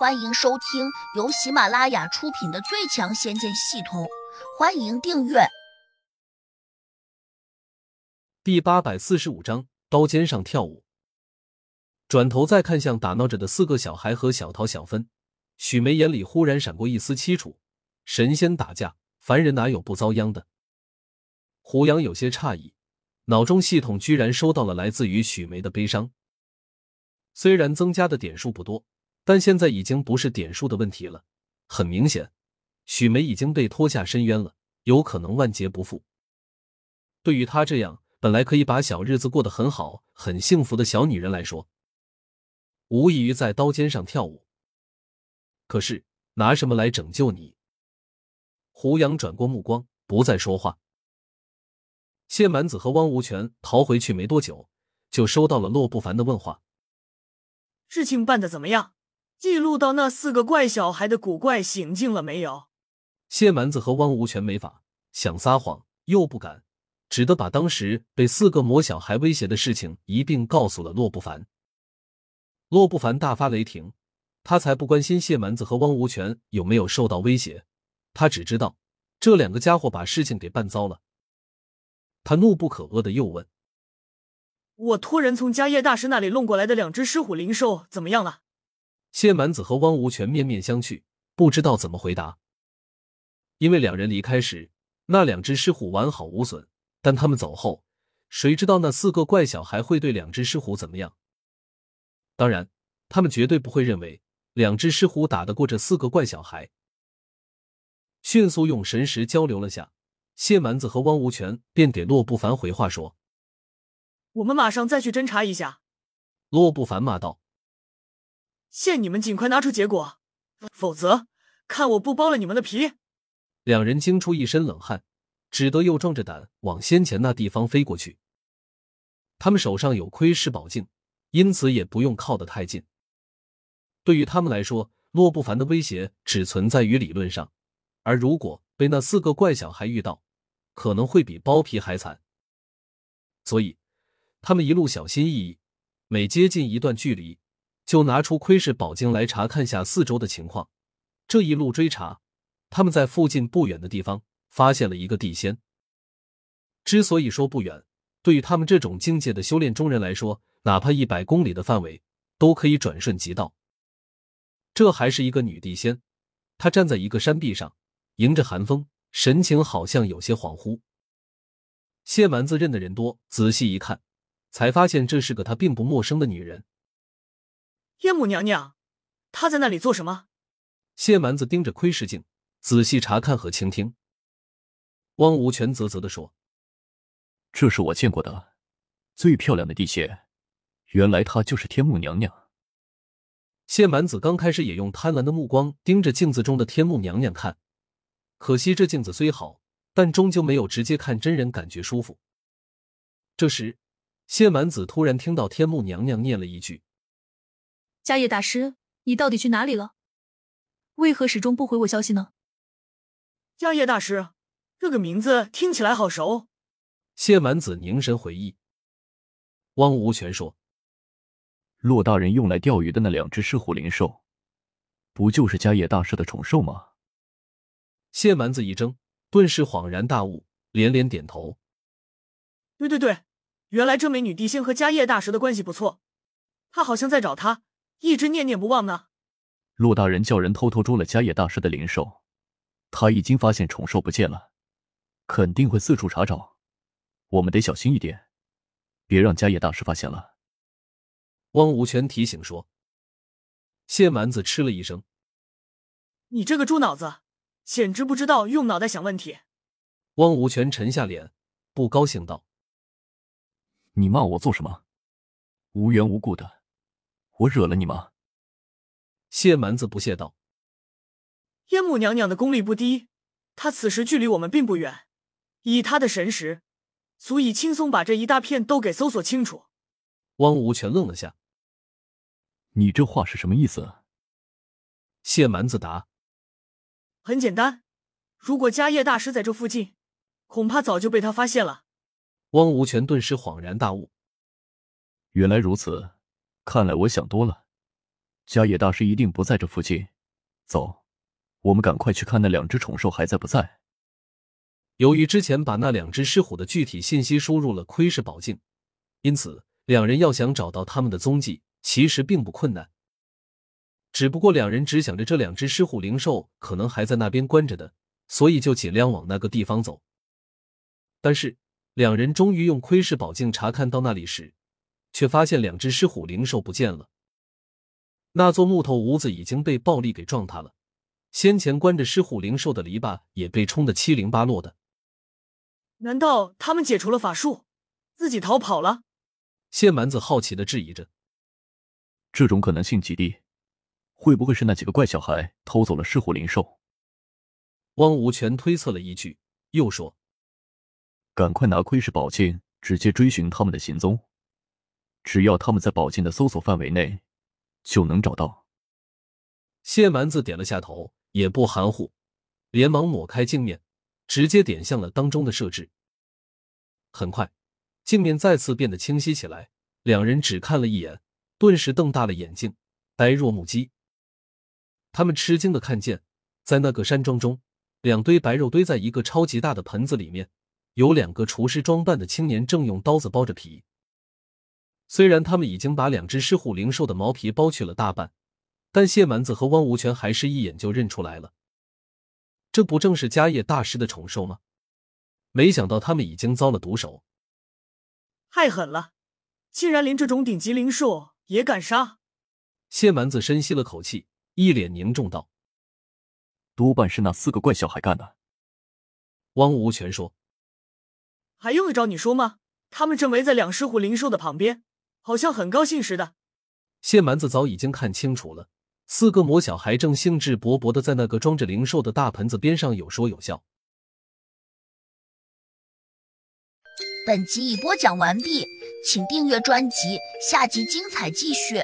欢迎收听由喜马拉雅出品的《最强仙剑系统》，欢迎订阅。第八百四十五章，刀尖上跳舞。转头再看向打闹着的四个小孩和小桃、小芬，许梅眼里忽然闪过一丝凄楚。神仙打架，凡人哪有不遭殃的？胡杨有些诧异，脑中系统居然收到了来自于许梅的悲伤。虽然增加的点数不多。但现在已经不是点数的问题了，很明显，许梅已经被拖下深渊了，有可能万劫不复。对于她这样本来可以把小日子过得很好、很幸福的小女人来说，无异于在刀尖上跳舞。可是拿什么来拯救你？胡杨转过目光，不再说话。谢满子和汪无权逃回去没多久，就收到了洛不凡的问话：“事情办的怎么样？”记录到那四个怪小孩的古怪行径了没有？谢蛮子和汪无权没法，想撒谎又不敢，只得把当时被四个魔小孩威胁的事情一并告诉了洛不凡。洛不凡大发雷霆，他才不关心谢蛮子和汪无权有没有受到威胁，他只知道这两个家伙把事情给办糟了。他怒不可遏的又问：“我托人从迦叶大师那里弄过来的两只狮虎灵兽怎么样了？”谢蛮子和汪无权面面相觑，不知道怎么回答。因为两人离开时，那两只狮虎完好无损，但他们走后，谁知道那四个怪小孩会对两只狮虎怎么样？当然，他们绝对不会认为两只狮虎打得过这四个怪小孩。迅速用神识交流了下，谢蛮子和汪无权便给洛不凡回话说：“我们马上再去侦查一下。”洛不凡骂道。限你们尽快拿出结果，否则看我不剥了你们的皮！两人惊出一身冷汗，只得又壮着胆往先前那地方飞过去。他们手上有窥视宝镜，因此也不用靠得太近。对于他们来说，洛不凡的威胁只存在于理论上，而如果被那四个怪小孩遇到，可能会比剥皮还惨。所以，他们一路小心翼翼，每接近一段距离。就拿出窥视宝镜来查看下四周的情况。这一路追查，他们在附近不远的地方发现了一个地仙。之所以说不远，对于他们这种境界的修炼中人来说，哪怕一百公里的范围都可以转瞬即到。这还是一个女地仙，她站在一个山壁上，迎着寒风，神情好像有些恍惚。谢蛮子认的人多，仔细一看，才发现这是个他并不陌生的女人。烟母娘娘，她在那里做什么？谢蛮子盯着窥视镜，仔细查看和倾听。汪无权啧啧的说：“这是我见过的最漂亮的地穴，原来她就是天母娘娘。”谢蛮子刚开始也用贪婪的目光盯着镜子中的天母娘娘看，可惜这镜子虽好，但终究没有直接看真人感觉舒服。这时，谢蛮子突然听到天幕娘娘念了一句。迦叶大师，你到底去哪里了？为何始终不回我消息呢？迦叶大师，这个名字听起来好熟。谢满子凝神回忆。汪无权说：“骆大人用来钓鱼的那两只狮虎灵兽，不就是迦叶大师的宠兽吗？”谢蛮子一怔，顿时恍然大悟，连连点头：“对对对，原来这美女帝星和迦叶大师的关系不错，他好像在找他。”一直念念不忘呢。陆大人叫人偷偷捉了迦叶大师的灵兽，他已经发现宠兽不见了，肯定会四处查找。我们得小心一点，别让迦叶大师发现了。汪无权提醒说。谢蛮子嗤了一声：“你这个猪脑子，简直不知道用脑袋想问题。”汪无权沉下脸，不高兴道：“你骂我做什么？无缘无故的。”我惹了你吗？谢蛮子不屑道：“燕母娘娘的功力不低，她此时距离我们并不远，以她的神识，足以轻松把这一大片都给搜索清楚。”汪无权愣了下：“你这话是什么意思？”谢蛮子答：“很简单，如果迦叶大师在这附近，恐怕早就被他发现了。”汪无权顿时恍然大悟：“原来如此。”看来我想多了，迦野大师一定不在这附近。走，我们赶快去看那两只宠兽还在不在。由于之前把那两只狮虎的具体信息输入了窥视宝镜，因此两人要想找到他们的踪迹，其实并不困难。只不过两人只想着这两只狮虎灵兽可能还在那边关着的，所以就尽量往那个地方走。但是两人终于用窥视宝镜查看到那里时，却发现两只狮虎灵兽不见了。那座木头屋子已经被暴力给撞塌了，先前关着狮虎灵兽的篱笆也被冲得七零八落的。难道他们解除了法术，自己逃跑了？谢蛮子好奇的质疑着。这种可能性极低。会不会是那几个怪小孩偷走了狮虎灵兽？汪无权推测了一句，又说：“赶快拿窥视宝镜，直接追寻他们的行踪。只要他们在宝剑的搜索范围内，就能找到。”谢蛮子点了下头，也不含糊，连忙抹开镜面，直接点向了当中的设置。很快，镜面再次变得清晰起来。两人只看了一眼，顿时瞪大了眼睛，呆若木鸡。他们吃惊的看见，在那个山庄中，两堆白肉堆在一个超级大的盆子里面，有两个厨师装扮的青年正用刀子剥着皮。虽然他们已经把两只狮虎灵兽的毛皮剥去了大半，但谢蛮子和汪无权还是一眼就认出来了。这不正是迦叶大师的宠兽吗？没想到他们已经遭了毒手，太狠了！竟然连这种顶级灵兽也敢杀！谢蛮子深吸了口气。一脸凝重道：“多半是那四个怪小孩干的。”汪无权说：“还用得着你说吗？他们正围在两狮虎灵兽的旁边，好像很高兴似的。”谢蛮子早已经看清楚了，四个魔小孩正兴致勃勃的在那个装着灵兽的大盆子边上有说有笑。本集已播讲完毕，请订阅专辑，下集精彩继续。